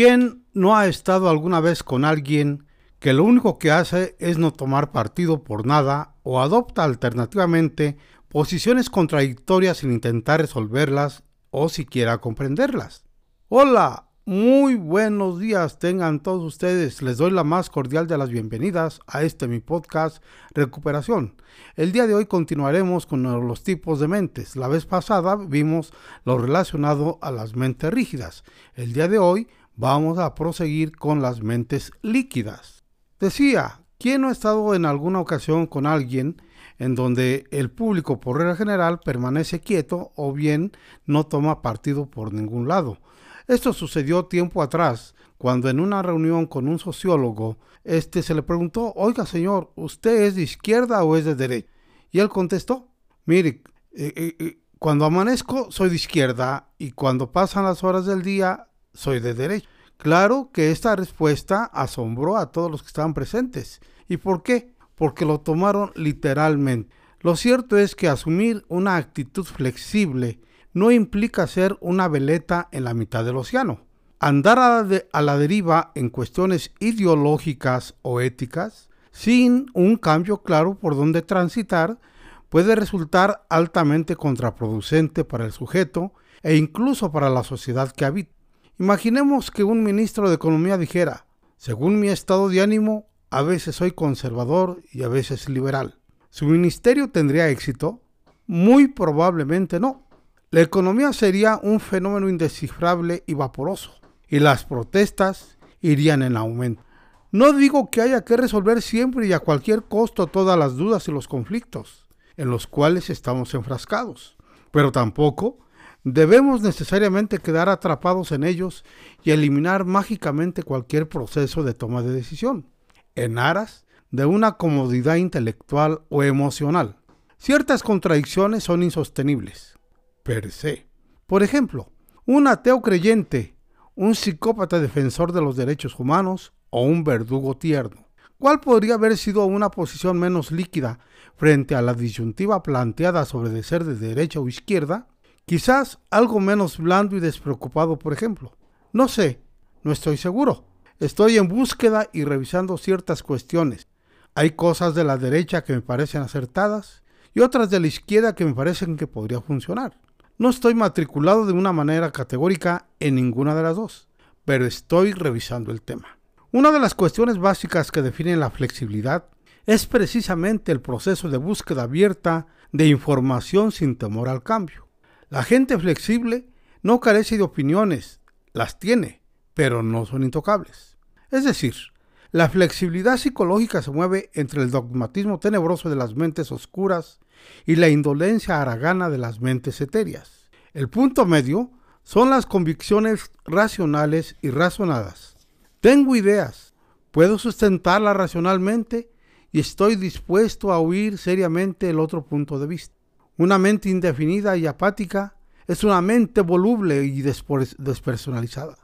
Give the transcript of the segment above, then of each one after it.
¿Quién no ha estado alguna vez con alguien que lo único que hace es no tomar partido por nada o adopta alternativamente posiciones contradictorias sin intentar resolverlas o siquiera comprenderlas? Hola, muy buenos días tengan todos ustedes. Les doy la más cordial de las bienvenidas a este mi podcast Recuperación. El día de hoy continuaremos con los tipos de mentes. La vez pasada vimos lo relacionado a las mentes rígidas. El día de hoy vamos a proseguir con las mentes líquidas. Decía, ¿quién no ha estado en alguna ocasión con alguien en donde el público por regla general permanece quieto o bien no toma partido por ningún lado? Esto sucedió tiempo atrás, cuando en una reunión con un sociólogo, este se le preguntó, oiga señor, ¿usted es de izquierda o es de derecha? Y él contestó, mire, eh, eh, eh, cuando amanezco soy de izquierda y cuando pasan las horas del día soy de derecha. Claro que esta respuesta asombró a todos los que estaban presentes. ¿Y por qué? Porque lo tomaron literalmente. Lo cierto es que asumir una actitud flexible no implica ser una veleta en la mitad del océano. Andar a la, deriva en cuestiones ideológicas o éticas, sin un cambio claro por donde transitar, puede resultar altamente contraproducente para el sujeto e incluso para la sociedad que habita. Imaginemos que un ministro de Economía dijera, según mi estado de ánimo, a veces soy conservador y a veces liberal. ¿Su ministerio tendría éxito? Muy probablemente no. La economía sería un fenómeno indescifrable y vaporoso, y las protestas irían en aumento. No digo que haya que resolver siempre y a cualquier costo todas las dudas y los conflictos en los cuales estamos enfrascados, pero tampoco debemos necesariamente quedar atrapados en ellos y eliminar mágicamente cualquier proceso de toma de decisión, en aras de una comodidad intelectual o emocional. Ciertas contradicciones son insostenibles per se. Por ejemplo, un ateo creyente, un psicópata defensor de los derechos humanos o un verdugo tierno. ¿Cuál podría haber sido una posición menos líquida frente a la disyuntiva planteada sobre de ser de derecha o izquierda? Quizás algo menos blando y despreocupado, por ejemplo. No sé, no estoy seguro. Estoy en búsqueda y revisando ciertas cuestiones. Hay cosas de la derecha que me parecen acertadas y otras de la izquierda que me parecen que podría funcionar. No estoy matriculado de una manera categórica en ninguna de las dos, pero estoy revisando el tema. Una de las cuestiones básicas que definen la flexibilidad es precisamente el proceso de búsqueda abierta de información sin temor al cambio. La gente flexible no carece de opiniones, las tiene, pero no son intocables. Es decir, la flexibilidad psicológica se mueve entre el dogmatismo tenebroso de las mentes oscuras y la indolencia haragana de las mentes etéreas. El punto medio son las convicciones racionales y razonadas. Tengo ideas, puedo sustentarlas racionalmente y estoy dispuesto a oír seriamente el otro punto de vista. Una mente indefinida y apática es una mente voluble y despersonalizada,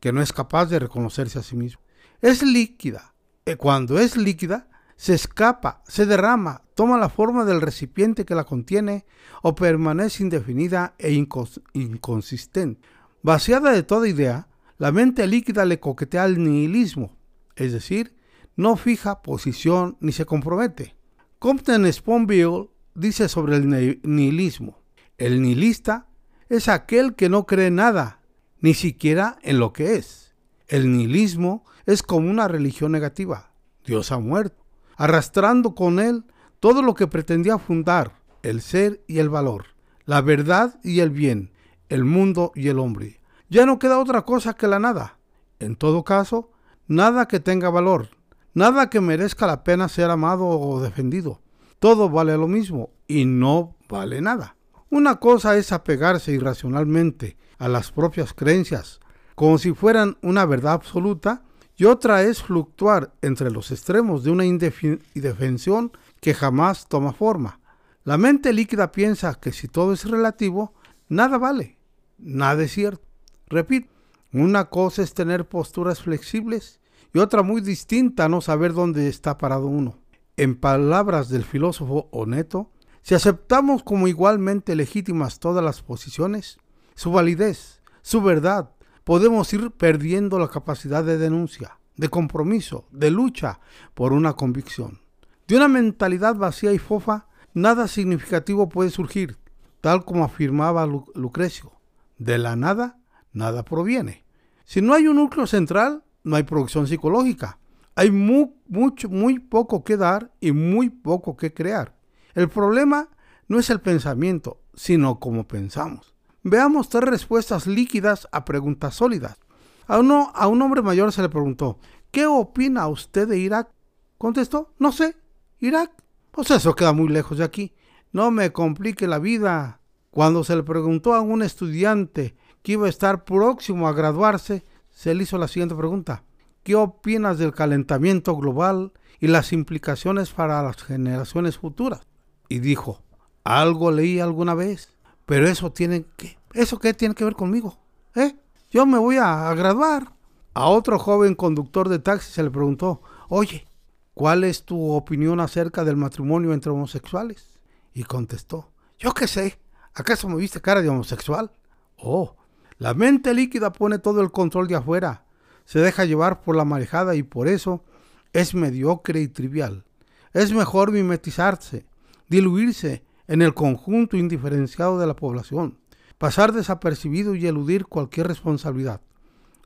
que no es capaz de reconocerse a sí misma. Es líquida. Y cuando es líquida, se escapa, se derrama, toma la forma del recipiente que la contiene o permanece indefinida e inconsistente. Vaciada de toda idea, la mente líquida le coquetea al nihilismo, es decir, no fija posición ni se compromete. Compton Sponville dice sobre el nihilismo, el nihilista es aquel que no cree nada, ni siquiera en lo que es. El nihilismo es como una religión negativa. Dios ha muerto arrastrando con él todo lo que pretendía fundar, el ser y el valor, la verdad y el bien, el mundo y el hombre. Ya no queda otra cosa que la nada. En todo caso, nada que tenga valor, nada que merezca la pena ser amado o defendido. Todo vale lo mismo y no vale nada. Una cosa es apegarse irracionalmente a las propias creencias, como si fueran una verdad absoluta, y otra es fluctuar entre los extremos de una indefensión que jamás toma forma. La mente líquida piensa que si todo es relativo, nada vale, nada es cierto. Repito, una cosa es tener posturas flexibles y otra muy distinta no saber dónde está parado uno. En palabras del filósofo Oneto, si aceptamos como igualmente legítimas todas las posiciones, su validez, su verdad, podemos ir perdiendo la capacidad de denuncia, de compromiso, de lucha por una convicción. De una mentalidad vacía y fofa, nada significativo puede surgir, tal como afirmaba Lucrecio. De la nada, nada proviene. Si no hay un núcleo central, no hay producción psicológica. Hay muy, mucho, muy poco que dar y muy poco que crear. El problema no es el pensamiento, sino cómo pensamos. Veamos tres respuestas líquidas a preguntas sólidas. A, a un hombre mayor se le preguntó, ¿qué opina usted de Irak? Contestó, no sé, Irak. Pues eso queda muy lejos de aquí. No me complique la vida. Cuando se le preguntó a un estudiante que iba a estar próximo a graduarse, se le hizo la siguiente pregunta. ¿Qué opinas del calentamiento global y las implicaciones para las generaciones futuras? Y dijo, algo leí alguna vez, pero eso tiene que, ¿eso qué tiene que ver conmigo? ¿Eh? Yo me voy a, graduar. A otro joven conductor de taxi se le preguntó, oye, ¿cuál es tu opinión acerca del matrimonio entre homosexuales? Y contestó, yo qué sé, ¿acaso me viste cara de homosexual? Oh, la mente líquida pone todo el control de afuera se deja llevar por la marejada y por eso es mediocre y trivial. Es mejor mimetizarse, diluirse en el conjunto indiferenciado de la población, pasar desapercibido y eludir cualquier responsabilidad.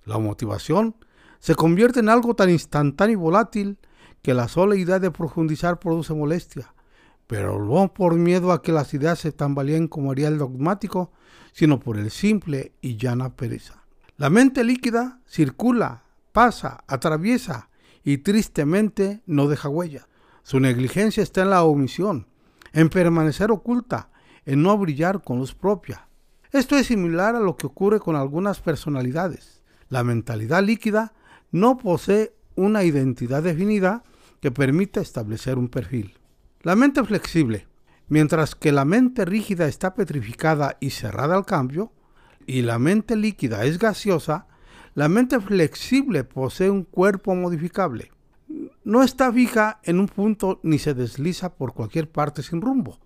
La motivación se convierte en algo tan instantáneo y volátil que la sola idea de profundizar produce molestia, pero no por miedo a que las ideas se tambaleen como haría el dogmático, sino por el simple y llana pereza. La mente líquida circula, pasa, atraviesa y tristemente no deja huella. Su negligencia está en la omisión, en permanecer oculta, en no brillar con luz propia. Esto es similar a lo que ocurre con algunas personalidades. La mentalidad líquida no posee una identidad definida que permita establecer un perfil. La mente flexible, mientras que la mente rígida está petrificada y cerrada al cambio, y la mente líquida es gaseosa, la mente flexible posee un cuerpo modificable. No está fija en un punto ni se desliza por cualquier parte sin rumbo,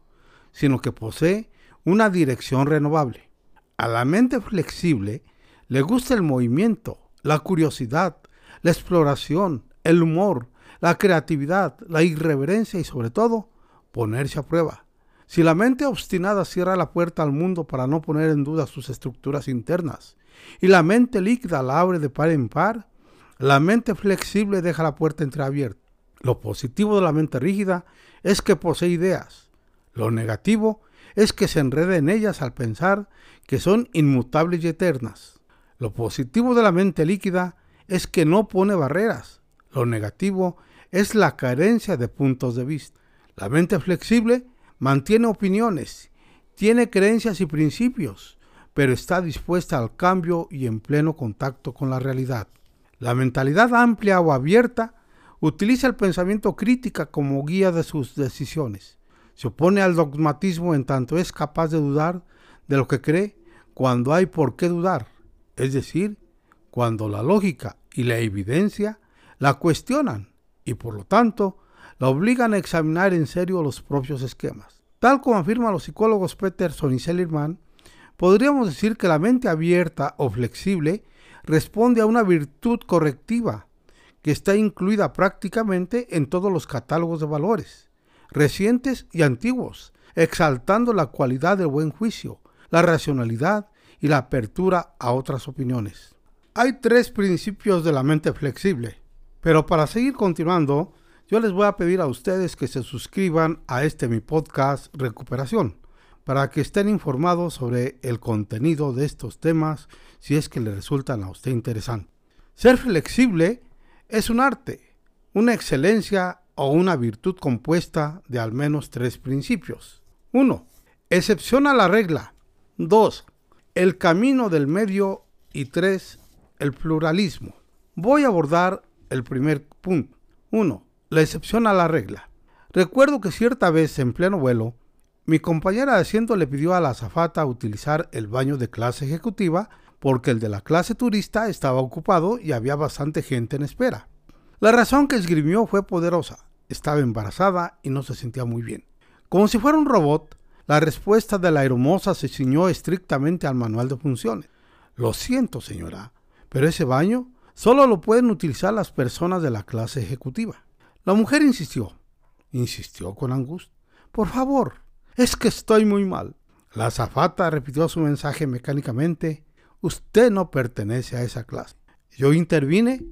sino que posee una dirección renovable. A la mente flexible le gusta el movimiento, la curiosidad, la exploración, el humor, la creatividad, la irreverencia y sobre todo ponerse a prueba. Si la mente obstinada cierra la puerta al mundo para no poner en duda sus estructuras internas, y la mente líquida la abre de par en par, la mente flexible deja la puerta entreabierta. Lo positivo de la mente rígida es que posee ideas. Lo negativo es que se enreda en ellas al pensar que son inmutables y eternas. Lo positivo de la mente líquida es que no pone barreras. Lo negativo es la carencia de puntos de vista. La mente flexible mantiene opiniones, tiene creencias y principios, pero está dispuesta al cambio y en pleno contacto con la realidad. La mentalidad amplia o abierta utiliza el pensamiento crítica como guía de sus decisiones. Se opone al dogmatismo en tanto es capaz de dudar de lo que cree cuando hay por qué dudar, es decir, cuando la lógica y la evidencia la cuestionan y por lo tanto la obligan a examinar en serio los propios esquemas. Tal como afirman los psicólogos Peterson y Seligman, podríamos decir que la mente abierta o flexible responde a una virtud correctiva que está incluida prácticamente en todos los catálogos de valores, recientes y antiguos, exaltando la cualidad del buen juicio, la racionalidad y la apertura a otras opiniones. Hay tres principios de la mente flexible, pero para seguir continuando, yo les voy a pedir a ustedes que se suscriban a este mi podcast Recuperación para que estén informados sobre el contenido de estos temas si es que les resultan a usted interesantes. Ser flexible es un arte, una excelencia o una virtud compuesta de al menos tres principios. 1. Excepción a la regla. 2. El camino del medio. Y 3. El pluralismo. Voy a abordar el primer punto. 1 la excepción a la regla. Recuerdo que cierta vez en pleno vuelo, mi compañera de asiento le pidió a la azafata utilizar el baño de clase ejecutiva porque el de la clase turista estaba ocupado y había bastante gente en espera. La razón que esgrimió fue poderosa. Estaba embarazada y no se sentía muy bien. Como si fuera un robot, la respuesta de la hermosa se ciñó estrictamente al manual de funciones. Lo siento, señora, Pero ese baño solo lo pueden utilizar las personas de la clase ejecutiva. La mujer insistió, insistió con angustia. Por favor, es que estoy muy mal. La azafata repitió su mensaje mecánicamente. Usted no pertenece a esa clase. Yo intervine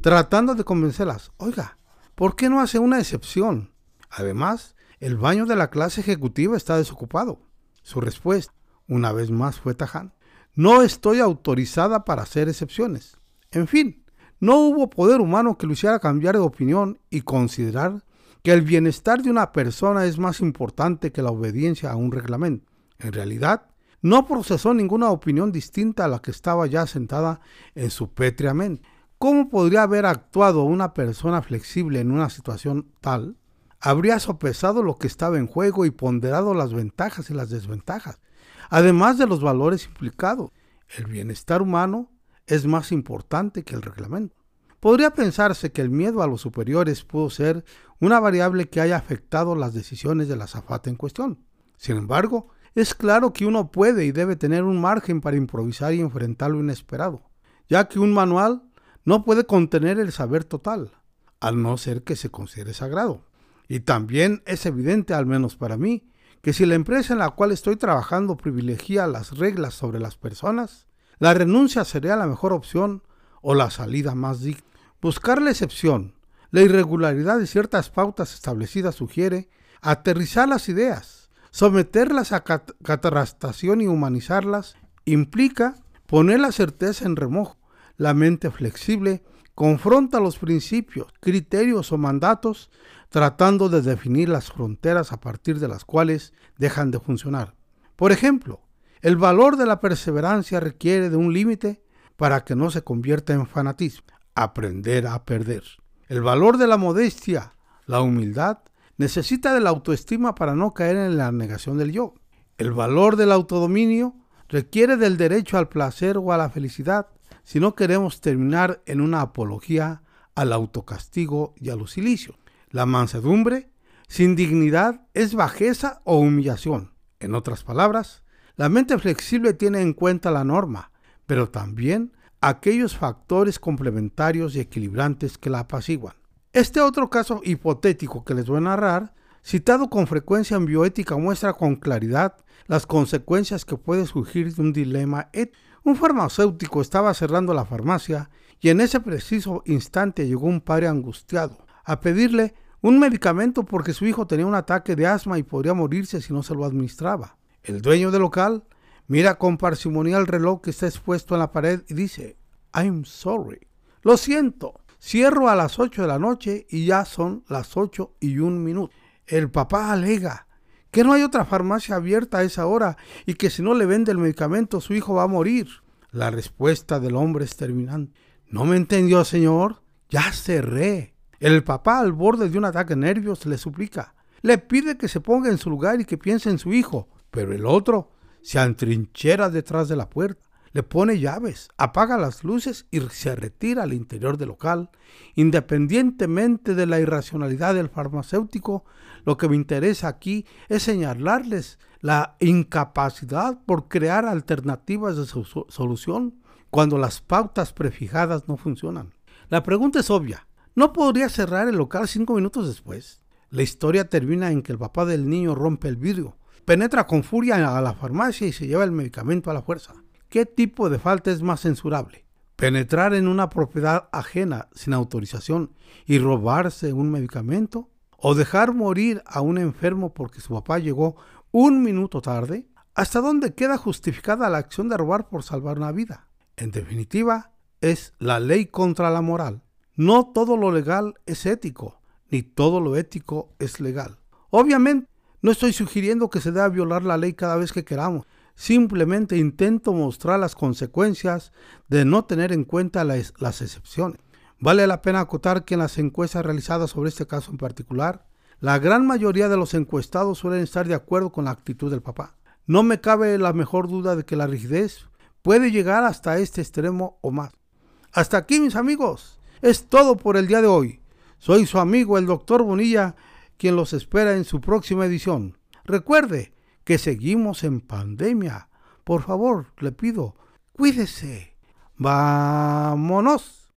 tratando de convencerlas. Oiga, ¿por qué no hace una excepción? Además, el baño de la clase ejecutiva está desocupado. Su respuesta, una vez más, fue tajante. No estoy autorizada para hacer excepciones. En fin, no hubo poder humano que lo hiciera cambiar de opinión y considerar que el bienestar de una persona es más importante que la obediencia a un reglamento. En realidad, no procesó ninguna opinión distinta a la que estaba ya sentada en su pétrea mente. ¿Cómo podría haber actuado una persona flexible en una situación tal? Habría sopesado lo que estaba en juego y ponderado las ventajas y las desventajas, además de los valores implicados. El bienestar humano es más importante que el reglamento. Podría pensarse que el miedo a los superiores pudo ser una variable que haya afectado las decisiones de la zafata en cuestión. Sin embargo, es claro que uno puede y debe tener un margen para improvisar y enfrentar lo inesperado, ya que un manual no puede contener el saber total, al no ser que se considere sagrado. Y también es evidente, al menos para mí, que si la empresa en la cual estoy trabajando privilegia las reglas sobre las personas, la renuncia sería la mejor opción o la salida más digna. Buscar la excepción, la irregularidad de ciertas pautas establecidas sugiere aterrizar las ideas, someterlas a catarastación y humanizarlas, implica poner la certeza en remojo. La mente flexible confronta los principios, criterios o mandatos tratando de definir las fronteras a partir de las cuales dejan de funcionar. Por ejemplo, el valor de la perseverancia requiere de un límite para que no se convierta en fanatismo aprender a perder. El valor de la modestia, la humildad, necesita de la autoestima para no caer en la negación del yo. El valor del autodominio requiere del derecho al placer o a la felicidad si no queremos terminar en una apología al autocastigo y al silicio. La mansedumbre, sin dignidad, es bajeza o humillación. En otras palabras, la mente flexible tiene en cuenta la norma, pero también aquellos factores complementarios y equilibrantes que la apaciguan. Este otro caso hipotético que les voy a narrar, citado con frecuencia en bioética, muestra con claridad las consecuencias que puede surgir de un dilema ético. Un farmacéutico estaba cerrando la farmacia y en ese preciso instante llegó un padre angustiado a pedirle un medicamento porque su hijo tenía un ataque de asma y podría morirse si no se lo administraba. El dueño del local Mira con parsimonia el reloj que está expuesto en la pared y dice, I'm sorry. Lo siento. Cierro a las 8 de la noche y ya son las 8 y un minuto. El papá alega que no hay otra farmacia abierta a esa hora y que si no le vende el medicamento su hijo va a morir. La respuesta del hombre es terminante. ¿No me entendió, señor? Ya cerré. El papá, al borde de un ataque de nervios, le suplica. Le pide que se ponga en su lugar y que piense en su hijo. Pero el otro se antrinchera detrás de la puerta, le pone llaves, apaga las luces y se retira al interior del local. Independientemente de la irracionalidad del farmacéutico, lo que me interesa aquí es señalarles la incapacidad por crear alternativas de solución cuando las pautas prefijadas no funcionan. La pregunta es obvia. ¿No podría cerrar el local cinco minutos después? La historia termina en que el papá del niño rompe el vidrio, penetra con furia a la farmacia y se lleva el medicamento a la fuerza. ¿Qué tipo de falta es más censurable? ¿Penetrar en una propiedad ajena sin autorización y robarse un medicamento? ¿O dejar morir a un enfermo porque su papá llegó un minuto tarde? ¿Hasta dónde queda justificada la acción de robar por salvar una vida? En definitiva, es la ley contra la moral. No todo lo legal es ético, ni todo lo ético es legal. Obviamente, no estoy sugiriendo que se deba violar la ley cada vez que queramos. Simplemente intento mostrar las consecuencias de no tener en cuenta las, excepciones. Vale la pena acotar que en las encuestas realizadas sobre este caso en particular, la gran mayoría de los encuestados suelen estar de acuerdo con la actitud del papá. No me cabe la mejor duda de que la rigidez puede llegar hasta este extremo o más. Hasta aquí mis amigos, es todo por el día de hoy. Soy su amigo el doctor Bonilla quien los espera en su próxima edición. Recuerde que seguimos en pandemia. Por favor, le pido, cuídese, Vámonos.